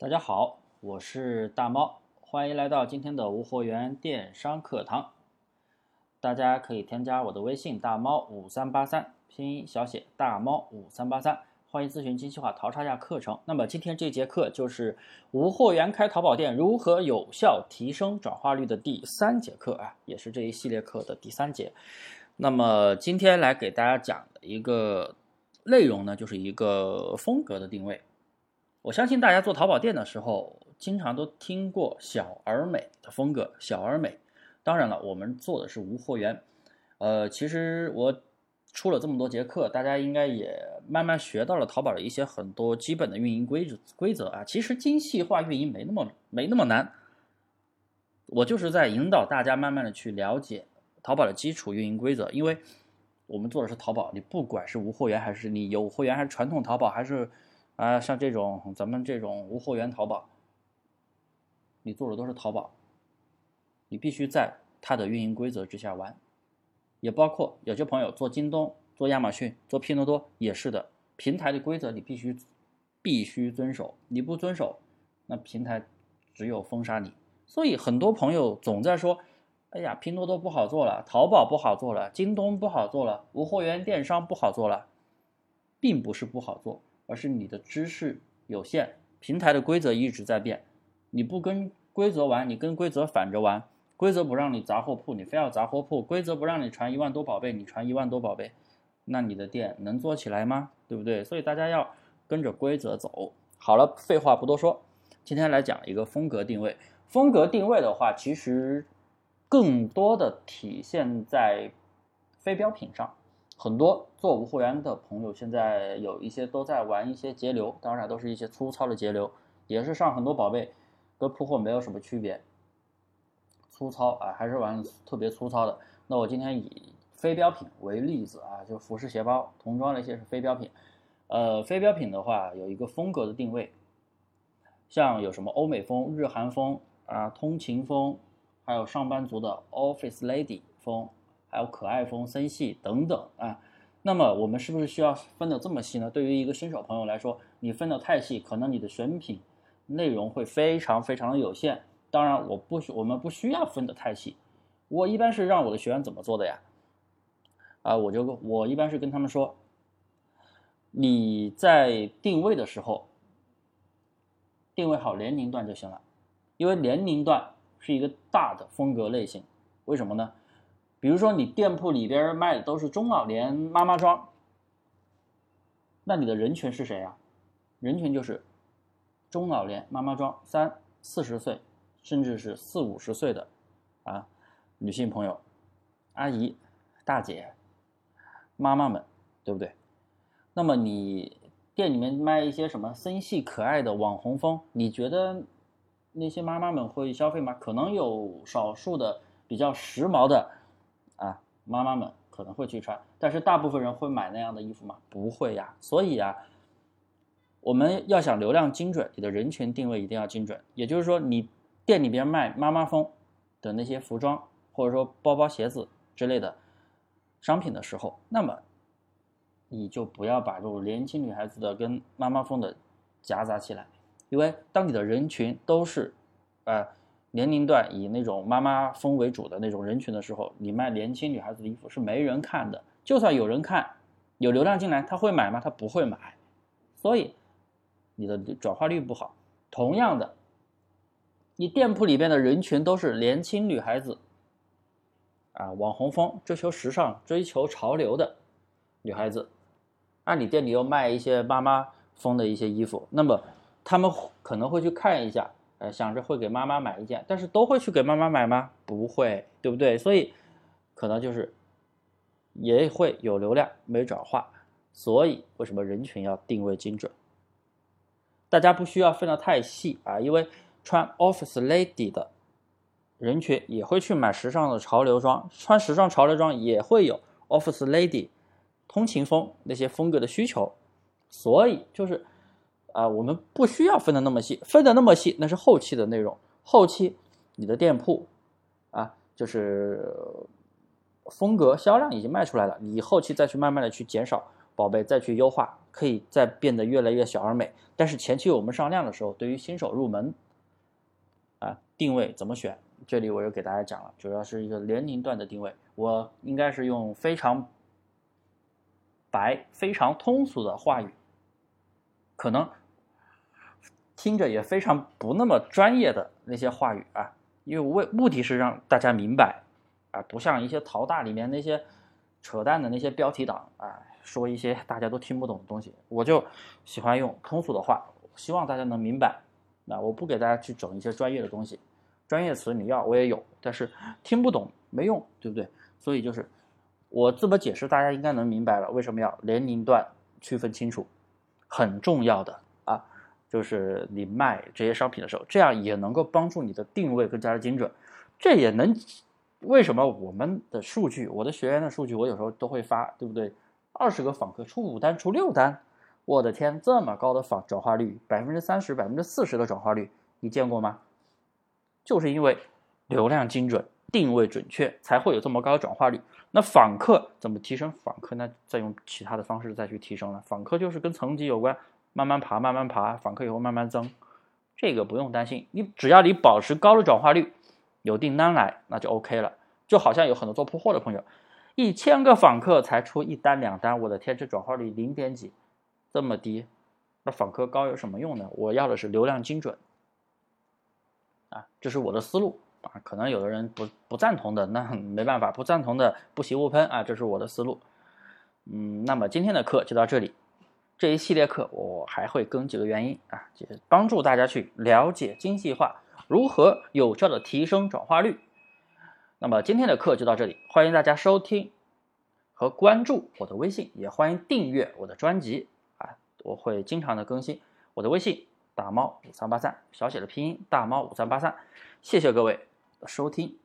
大家好，我是大猫，欢迎来到今天的无货源电商课堂。大家可以添加我的微信大猫五三八三，拼音小写大猫五三八三，欢迎咨询精细化淘差价课程。那么今天这节课就是无货源开淘宝店如何有效提升转化率的第三节课啊，也是这一系列课的第三节。那么今天来给大家讲的一个内容呢，就是一个风格的定位。我相信大家做淘宝店的时候，经常都听过小而美的风格。小而美，当然了，我们做的是无货源。呃，其实我出了这么多节课，大家应该也慢慢学到了淘宝的一些很多基本的运营规则规则啊。其实精细化运营没那么没那么难，我就是在引导大家慢慢的去了解淘宝的基础运营规则。因为我们做的是淘宝，你不管是无货源还是你有货源，还是传统淘宝，还是啊，像这种咱们这种无货源淘宝，你做的都是淘宝，你必须在它的运营规则之下玩，也包括有些朋友做京东、做亚马逊、做拼多多也是的，平台的规则你必须必须遵守，你不遵守，那平台只有封杀你。所以很多朋友总在说，哎呀，拼多多不好做了，淘宝不好做了，京东不好做了，无货源电商不好做了，并不是不好做。而是你的知识有限，平台的规则一直在变，你不跟规则玩，你跟规则反着玩。规则不让你砸货铺，你非要砸货铺；规则不让你传一万多宝贝，你传一万多宝贝，那你的店能做起来吗？对不对？所以大家要跟着规则走。好了，废话不多说，今天来讲一个风格定位。风格定位的话，其实更多的体现在非标品上。很多做无货源的朋友，现在有一些都在玩一些节流，当然都是一些粗糙的节流，也是上很多宝贝，跟铺货没有什么区别。粗糙啊，还是玩特别粗糙的。那我今天以非标品为例子啊，就服饰、鞋包、童装那些是非标品。呃，非标品的话有一个风格的定位，像有什么欧美风、日韩风啊、通勤风，还有上班族的 Office Lady 风。还有可爱风、森系等等啊，那么我们是不是需要分的这么细呢？对于一个新手朋友来说，你分的太细，可能你的选品内容会非常非常的有限。当然，我不需我们不需要分的太细。我一般是让我的学员怎么做的呀？啊，我就我一般是跟他们说，你在定位的时候，定位好年龄段就行了，因为年龄段是一个大的风格类型。为什么呢？比如说，你店铺里边卖的都是中老年妈妈装，那你的人群是谁呀？人群就是中老年妈妈装，三四十岁，甚至是四五十岁的啊女性朋友、阿姨、大姐、妈妈们，对不对？那么你店里面卖一些什么森系可爱的网红风，你觉得那些妈妈们会消费吗？可能有少数的比较时髦的。妈妈们可能会去穿，但是大部分人会买那样的衣服吗？不会呀。所以啊，我们要想流量精准，你的人群定位一定要精准。也就是说，你店里边卖妈妈风的那些服装，或者说包包、鞋子之类的商品的时候，那么你就不要把这种年轻女孩子的跟妈妈风的夹杂起来，因为当你的人群都是，呃。年龄段以那种妈妈风为主的那种人群的时候，你卖年轻女孩子的衣服是没人看的。就算有人看，有流量进来，他会买吗？他不会买。所以你的转化率不好。同样的，你店铺里边的人群都是年轻女孩子，啊，网红风，追求时尚、追求潮流的女孩子，那你店里又卖一些妈妈风的一些衣服，那么他们可能会去看一下。呃，想着会给妈妈买一件，但是都会去给妈妈买吗？不会，对不对？所以可能就是也会有流量没转化，所以为什么人群要定位精准？大家不需要分的太细啊，因为穿 Office Lady 的人群也会去买时尚的潮流装，穿时尚潮流装也会有 Office Lady 通勤风那些风格的需求，所以就是。啊，我们不需要分的那么细，分的那么细那是后期的内容。后期你的店铺啊，就是风格销量已经卖出来了，你后期再去慢慢的去减少宝贝，再去优化，可以再变得越来越小而美。但是前期我们上量的时候，对于新手入门，啊，定位怎么选？这里我又给大家讲了，主要是一个年龄段的定位。我应该是用非常白、非常通俗的话语，可能听着也非常不那么专业的那些话语啊，因为为目的是让大家明白啊，不像一些淘大里面那些扯淡的那些标题党啊，说一些大家都听不懂的东西。我就喜欢用通俗的话，希望大家能明白。那我不给大家去整一些专业的东西。专业词你要我也有，但是听不懂没用，对不对？所以就是我这么解释，大家应该能明白了。为什么要年龄段区分清楚，很重要的，就是你卖这些商品的时候，这样也能够帮助你的定位更加的精准。这也能为什么我们的数据，我的学员的数据，我有时候都会发，对不对？二十个访客出五单，出六单，我的天，这么高的访转化率，百分之三十、百分之四十的转化率，你见过吗？就是因为流量精准、定位准确，才会有这么高的转化率。那访客怎么提升？访客呢再用其他的方式再去提升了。访客就是跟层级有关，慢慢爬，慢慢爬，访客以后慢慢增，这个不用担心。你只要你保持高的转化率，有订单来，那就 OK 了。就好像有很多做铺货的朋友，一千个访客才出一单两单，我的天，这转化率零点几，这么低，那访客高有什么用呢？我要的是流量精准。啊，这是我的思路啊，可能有的人不不赞同的，那 没办法，不赞同的不喜勿喷啊，这是我的思路。嗯，那么今天的课就到这里，这一系列课我还会更几个原因啊，就是帮助大家去了解精细化如何有效的提升转化率。那么今天的课就到这里，欢迎大家收听和关注我的微信，也欢迎订阅我的专辑啊，我会经常的更新我的微信。大猫五三八三，小写的拼音大猫五三八三，谢谢各位的收听。